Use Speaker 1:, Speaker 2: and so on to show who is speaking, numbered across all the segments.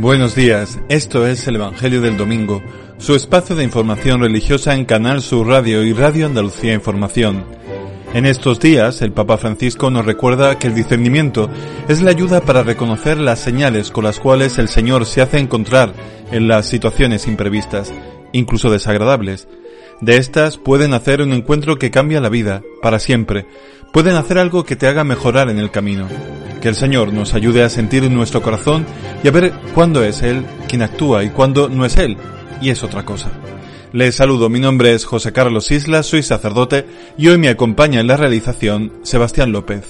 Speaker 1: Buenos días, esto es el Evangelio del Domingo, su espacio de información religiosa en Canal Sur Radio y Radio Andalucía Información. En estos días, el Papa Francisco nos recuerda que el discernimiento es la ayuda para reconocer las señales con las cuales el Señor se hace encontrar en las situaciones imprevistas, incluso desagradables. De estas pueden hacer un encuentro que cambia la vida, para siempre, pueden hacer algo que te haga mejorar en el camino. Que el Señor nos ayude a sentir en nuestro corazón y a ver cuándo es Él quien actúa y cuándo no es Él y es otra cosa. Les saludo, mi nombre es José Carlos Isla, soy sacerdote y hoy me acompaña en la realización Sebastián López.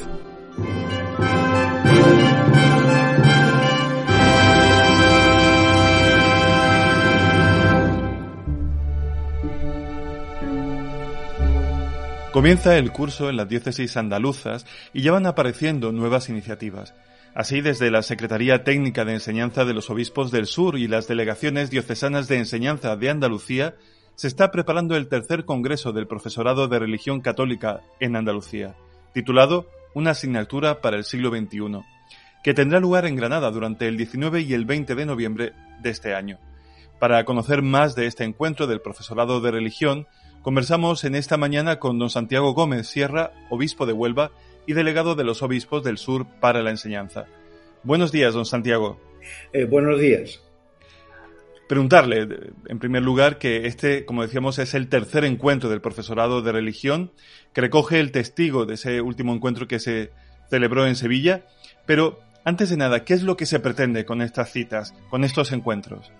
Speaker 1: Comienza el curso en las diócesis andaluzas y ya van apareciendo nuevas iniciativas. Así, desde la Secretaría Técnica de Enseñanza de los Obispos del Sur y las delegaciones diocesanas de enseñanza de Andalucía, se está preparando el tercer Congreso del Profesorado de Religión Católica en Andalucía, titulado Una asignatura para el siglo XXI, que tendrá lugar en Granada durante el 19 y el 20 de noviembre de este año. Para conocer más de este encuentro del Profesorado de Religión, Conversamos en esta mañana con don Santiago Gómez Sierra, obispo de Huelva y delegado de los obispos del sur para la enseñanza. Buenos días, don Santiago.
Speaker 2: Eh, buenos días.
Speaker 1: Preguntarle, en primer lugar, que este, como decíamos, es el tercer encuentro del profesorado de religión, que recoge el testigo de ese último encuentro que se celebró en Sevilla. Pero, antes de nada, ¿qué es lo que se pretende con estas citas, con estos encuentros?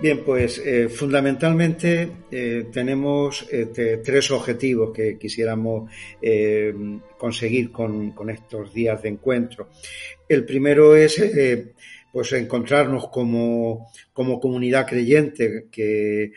Speaker 2: Bien, pues eh, fundamentalmente eh, tenemos este, tres objetivos que quisiéramos eh, conseguir con, estos días de encuentro. El primero es pues encontrarnos como, como comunidad creyente que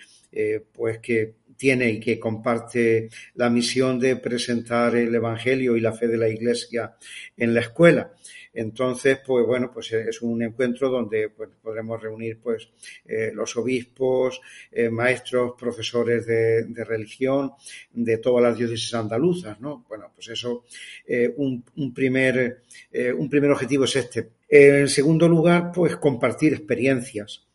Speaker 2: pues que tiene y que comparte la misión de presentar el Evangelio y la fe de la Iglesia en la escuela. Entonces, pues bueno, pues es un encuentro donde pues, podremos reunir pues eh, los obispos, eh, maestros, profesores de, religión de todas las diócesis andaluzas, ¿no? Bueno, pues eso, eh, un, primer, un primer objetivo es este. En segundo lugar, pues compartir experiencias.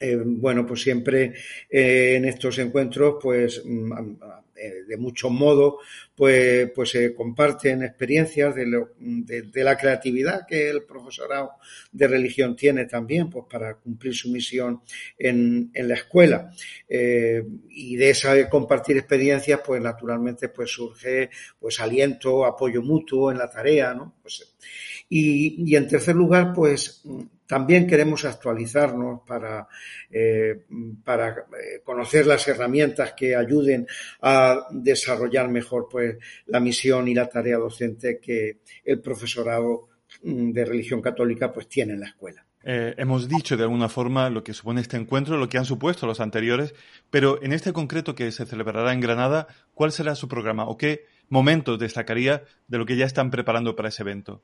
Speaker 2: bueno, pues siempre en estos encuentros, pues mm, eh, de muchos modos, pues, pues se comparten experiencias de, la creatividad que el profesorado de religión tiene también, pues para cumplir su misión en, en la escuela. Eh, y de esa compartir experiencias, pues naturalmente, pues surge, pues aliento, apoyo mutuo en la tarea, ¿no? Pues, y, y en tercer lugar, pues también queremos actualizarnos para, eh, para eh, conocer las herramientas que ayuden a desarrollar mejor pues, la misión y la tarea docente que el profesorado mm, de religión católica pues, tiene en la escuela.
Speaker 1: Eh, hemos dicho de alguna forma lo que supone este encuentro, lo que han supuesto los anteriores, pero en este concreto que se celebrará en Granada, ¿cuál será su programa o qué momentos destacaría de lo que ya están preparando para ese evento?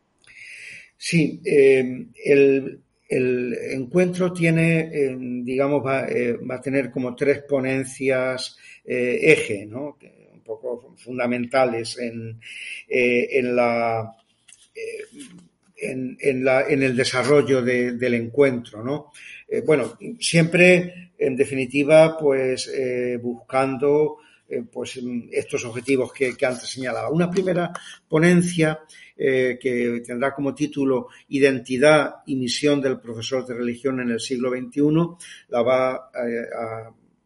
Speaker 2: Sí, el, el encuentro tiene, eh, digamos, eh, va, a tener como tres ponencias eh, eje, ¿no? un poco fundamentales en, en la, en, la, en, el desarrollo del encuentro, ¿no? bueno, siempre, en definitiva, pues buscando pues estos objetivos que, antes señalaba. Una primera ponencia eh, que tendrá como título Identidad y misión del profesor de religión en el siglo XXI, la va eh,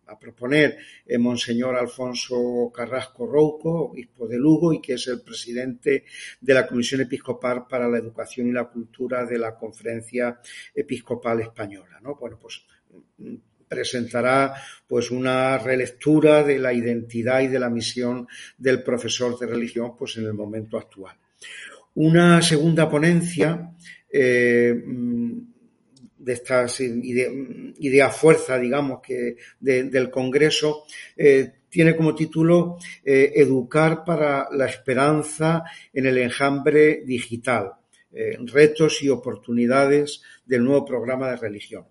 Speaker 2: a, proponer eh, Monseñor Alfonso Carrasco Rouco, obispo de Lugo, y que es el presidente de la Comisión Episcopal para la Educación y la Cultura de la Conferencia Episcopal Española. ¿no? Bueno, pues presentará pues una relectura de la identidad y de la misión del profesor de religión pues en el momento actual. Una segunda ponencia eh, de estas ideas fuerza, digamos, que del Congreso, eh, tiene como título eh, Educar para la esperanza en el enjambre digital, retos y oportunidades del nuevo programa de religión.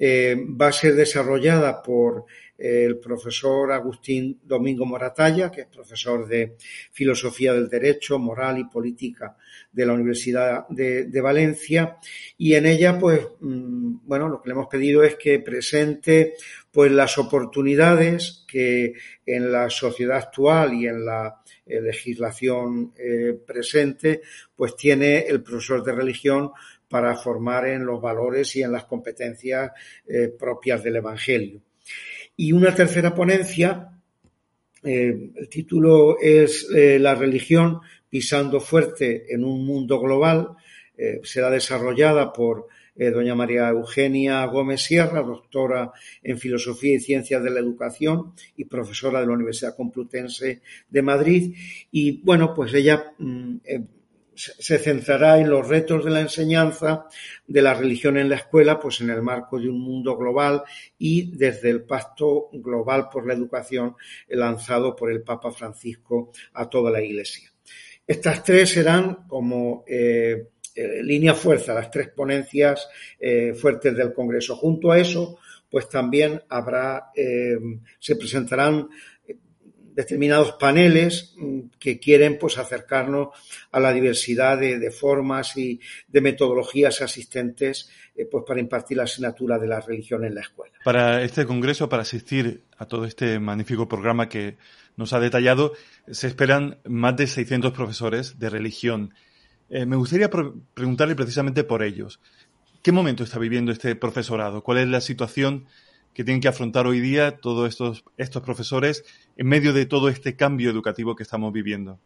Speaker 2: Va a ser desarrollada por el profesor Agustín Domingo Moratalla, que es profesor de Filosofía del Derecho, Moral y Política de la Universidad de, Valencia, y en ella, pues, mm, bueno, lo que le hemos pedido es que presente pues las oportunidades que en la sociedad actual y en la eh, legislación eh, presente, pues tiene el profesor de religión para formar en los valores y en las competencias eh, propias del Evangelio. Y una tercera ponencia, eh, el título es eh, La religión pisando fuerte en un mundo global, será desarrollada por doña María Eugenia Gómez Sierra, doctora en Filosofía y Ciencias de la Educación y profesora de la Universidad Complutense de Madrid. Y bueno, pues ella mm, se centrará en los retos de la enseñanza de la religión en la escuela, pues en el marco de un mundo global y desde el Pacto Global por la Educación lanzado por el Papa Francisco a toda la Iglesia. Estas tres serán como eh, eh, línea fuerza, las tres ponencias eh, fuertes del Congreso. Junto a eso, pues también habrá, se presentarán determinados paneles mm, que quieren pues acercarnos a la diversidad de, formas y de metodologías asistentes eh, pues para impartir la asignatura de la religión en la escuela.
Speaker 1: Para este congreso, para asistir a todo este magnífico programa que nos ha detallado, se esperan más de 600 profesores de religión. Eh, me gustaría preguntarle precisamente por ellos. ¿Qué momento está viviendo este profesorado? ¿Cuál es la situación que tienen que afrontar hoy día todos estos, estos profesores en medio de todo este cambio educativo que estamos viviendo?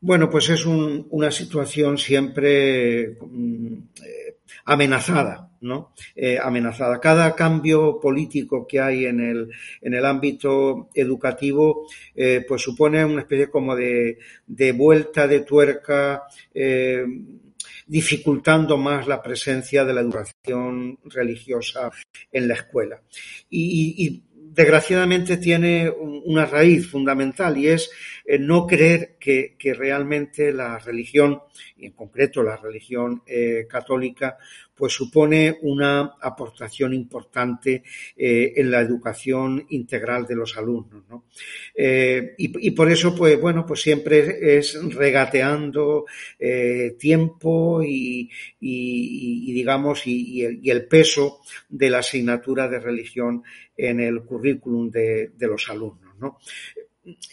Speaker 2: Bueno, pues es una situación siempre mm, eh, amenazada, ¿no? Eh, amenazada. Cada cambio político que hay en el, en el ámbito educativo, eh, pues supone una especie como de, de vuelta de tuerca dificultando más la presencia de la educación religiosa en la escuela. Y, desgraciadamente tiene una raíz fundamental y es eh, no creer que, realmente la religión, y en concreto la religión eh, católica, pues supone una aportación importante eh, en la educación integral de los alumnos. ¿no? Eh, y, por eso, pues bueno, pues siempre es regateando eh, tiempo y, digamos, y, el, peso de la asignatura de religión en el currículum de, de los alumnos. ¿no?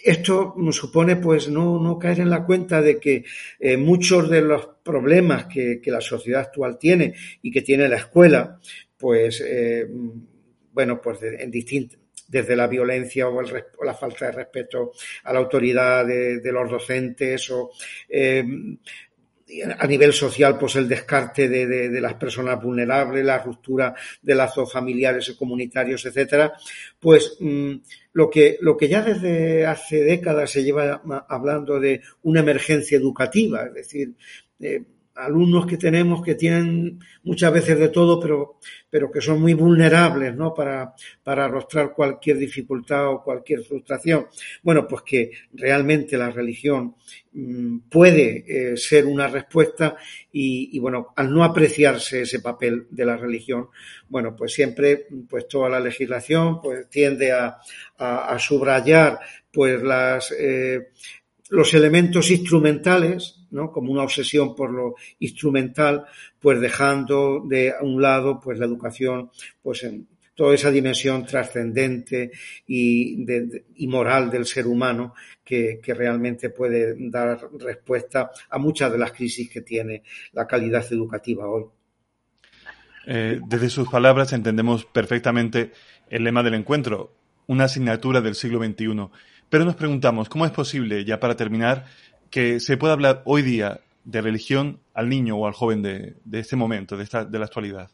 Speaker 2: Esto supone pues no, caer en la cuenta de que eh, muchos de los problemas que, la sociedad actual tiene y que tiene la escuela, pues eh, bueno, pues en desde la violencia o, la falta de respeto a la autoridad de, los docentes o eh, a nivel social, pues el descarte de, las personas vulnerables, la ruptura de lazos familiares y comunitarios, etcétera, pues mm, lo que, lo que ya desde hace décadas se lleva hablando de una emergencia educativa, es decir, eh, alumnos que tenemos que tienen muchas veces de todo, pero, pero que son muy vulnerables ¿no? para, para arrostrar cualquier dificultad o cualquier frustración. Bueno, pues que realmente la religión mm, puede eh, ser una respuesta y, bueno, al no apreciarse ese papel de la religión, bueno, pues siempre pues toda la legislación pues tiende a, a, subrayar pues las eh, los elementos instrumentales, ¿no? como una obsesión por lo instrumental, pues dejando de un lado pues la educación pues en toda esa dimensión trascendente y, moral del ser humano que, realmente puede dar respuesta a muchas de las crisis que tiene la calidad educativa hoy.
Speaker 1: Eh, desde sus palabras entendemos perfectamente el lema del encuentro, una asignatura del siglo XXI. Pero nos preguntamos, ¿cómo es posible, ya para terminar, que se pueda hablar hoy día de religión al niño o al joven de, este momento, de, esta, de la actualidad?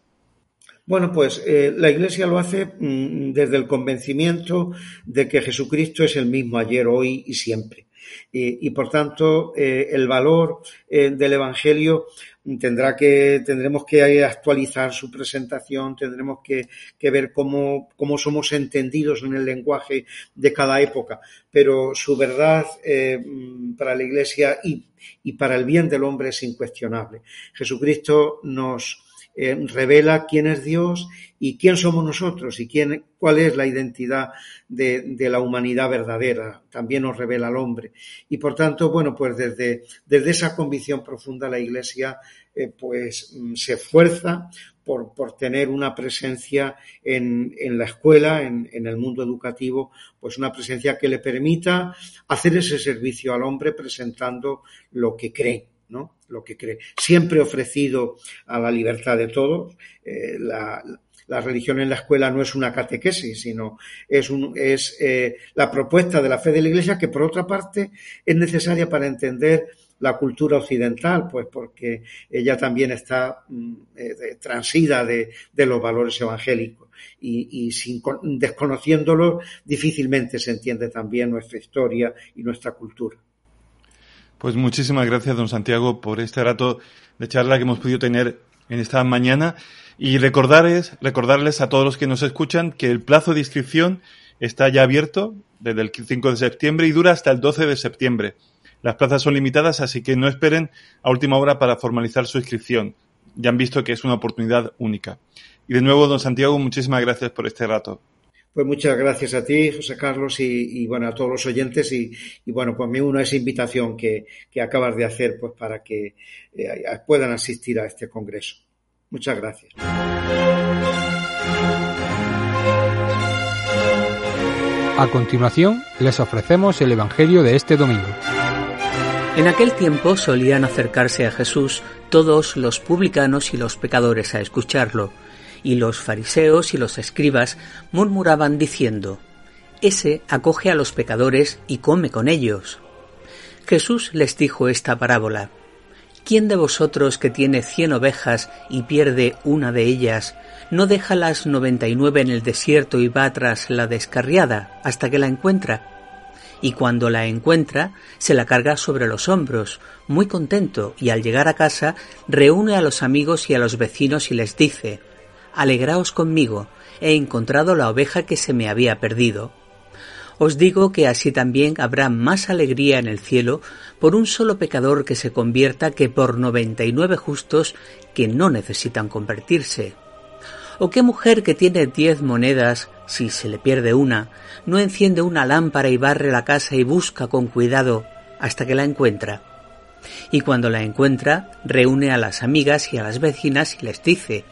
Speaker 2: Bueno, pues eh, la Iglesia lo hace mm, desde el convencimiento de que Jesucristo es el mismo ayer, hoy y siempre. Y, por tanto, eh, el valor eh, del Evangelio tendrá que, tendremos que actualizar su presentación, tendremos que, ver cómo, cómo, somos entendidos en el lenguaje de cada época. Pero su verdad mm, para la Iglesia y, y para el bien del hombre es incuestionable. Jesucristo nos, eh, revela quién es Dios y quién somos nosotros y quién, cuál es la identidad de, la humanidad verdadera. También nos revela al hombre. Y por tanto, bueno, pues desde, desde esa convicción profunda la Iglesia eh, pues mm, se esfuerza por, por, tener una presencia en, en la escuela, en, en, el mundo educativo, pues una presencia que le permita hacer ese servicio al hombre presentando lo que cree ¿no? Lo que cree. Siempre ofrecido a la libertad de todos. Eh, la, religión en la escuela no es una catequesis, sino es, un, es eh, la propuesta de la fe de la Iglesia que, por otra parte, es necesaria para entender la cultura occidental, pues porque ella también está mm, eh, transida de, los valores evangélicos y, y sin, desconociéndolos difícilmente se entiende también nuestra historia y nuestra cultura.
Speaker 1: Pues muchísimas gracias, don Santiago, por este rato de charla que hemos podido tener en esta mañana. Y recordarles, recordarles a todos los que nos escuchan que el plazo de inscripción está ya abierto desde el 5 de septiembre y dura hasta el 12 de septiembre. Las plazas son limitadas, así que no esperen a última hora para formalizar su inscripción. Ya han visto que es una oportunidad única. Y de nuevo, don Santiago, muchísimas gracias por este rato.
Speaker 2: Pues muchas gracias a ti, José Carlos, y, bueno, a todos los oyentes. Y, bueno, pues me uno a esa invitación que, acabas de hacer pues para que eh, puedan asistir a este congreso. Muchas gracias.
Speaker 3: A continuación, les ofrecemos el Evangelio de este domingo.
Speaker 4: En aquel tiempo solían acercarse a Jesús todos los publicanos y los pecadores a escucharlo y los fariseos y los escribas murmuraban diciendo, Ese acoge a los pecadores y come con ellos. Jesús les dijo esta parábola, ¿Quién de vosotros que tiene cien ovejas y pierde una de ellas, no deja las noventa y nueve en el desierto y va tras la descarriada hasta que la encuentra? Y cuando la encuentra, se la carga sobre los hombros, muy contento, y al llegar a casa reúne a los amigos y a los vecinos y les dice, Alegraos conmigo, he encontrado la oveja que se me había perdido. Os digo que así también habrá más alegría en el cielo por un solo pecador que se convierta que por noventa y nueve justos que no necesitan convertirse. ¿O qué mujer que tiene diez monedas, si se le pierde una, no enciende una lámpara y barre la casa y busca con cuidado hasta que la encuentra? Y cuando la encuentra, reúne a las amigas y a las vecinas y les dice,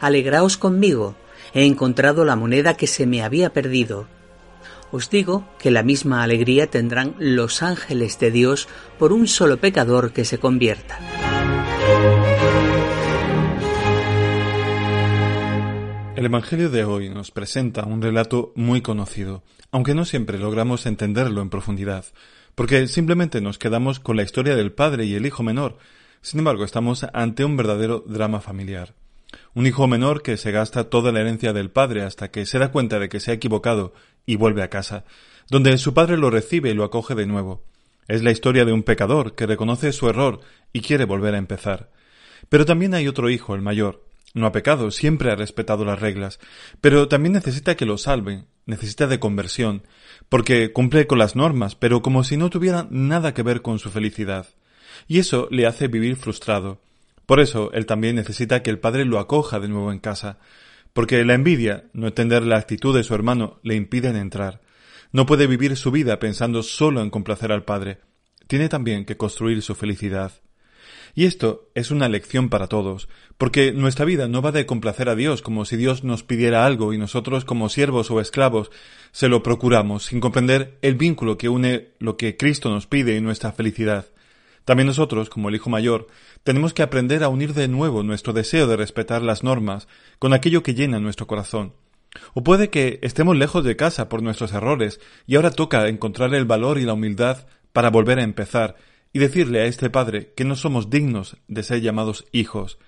Speaker 4: Alegraos conmigo, he encontrado la moneda que se me había perdido. Os digo que la misma alegría tendrán los ángeles de Dios por un solo pecador que se convierta.
Speaker 1: El Evangelio de hoy nos presenta un relato muy conocido, aunque no siempre logramos entenderlo en profundidad, porque simplemente nos quedamos con la historia del padre y el hijo menor. Sin embargo, estamos ante un verdadero drama familiar. Un hijo menor que se gasta toda la herencia del padre hasta que se da cuenta de que se ha equivocado y vuelve a casa, donde su padre lo recibe y lo acoge de nuevo. Es la historia de un pecador que reconoce su error y quiere volver a empezar. Pero también hay otro hijo, el mayor. No ha pecado, siempre ha respetado las reglas, pero también necesita que lo salven, necesita de conversión, porque cumple con las normas, pero como si no tuviera nada que ver con su felicidad. Y eso le hace vivir frustrado. Por eso él también necesita que el padre lo acoja de nuevo en casa, porque la envidia, no entender la actitud de su hermano, le impiden entrar. No puede vivir su vida pensando solo en complacer al padre. Tiene también que construir su felicidad. Y esto es una lección para todos, porque nuestra vida no va de complacer a Dios como si Dios nos pidiera algo y nosotros como siervos o esclavos se lo procuramos sin comprender el vínculo que une lo que Cristo nos pide y nuestra felicidad. También nosotros, como el Hijo Mayor, tenemos que aprender a unir de nuevo nuestro deseo de respetar las normas con aquello que llena nuestro corazón. O puede que estemos lejos de casa por nuestros errores y ahora toca encontrar el valor y la humildad para volver a empezar y decirle a este Padre que no somos dignos de ser llamados hijos.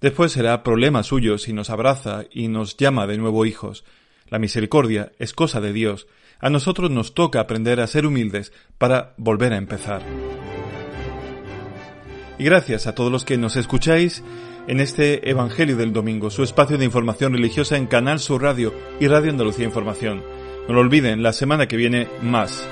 Speaker 1: Después será problema suyo si nos abraza y nos llama de nuevo hijos. La misericordia es cosa de Dios. A nosotros nos toca aprender a ser humildes para volver a empezar. Y gracias a todos los que nos escucháis en este Evangelio del Domingo, su espacio de información religiosa en Canal Sur Radio y Radio Andalucía Información. No lo olviden, la semana que viene más.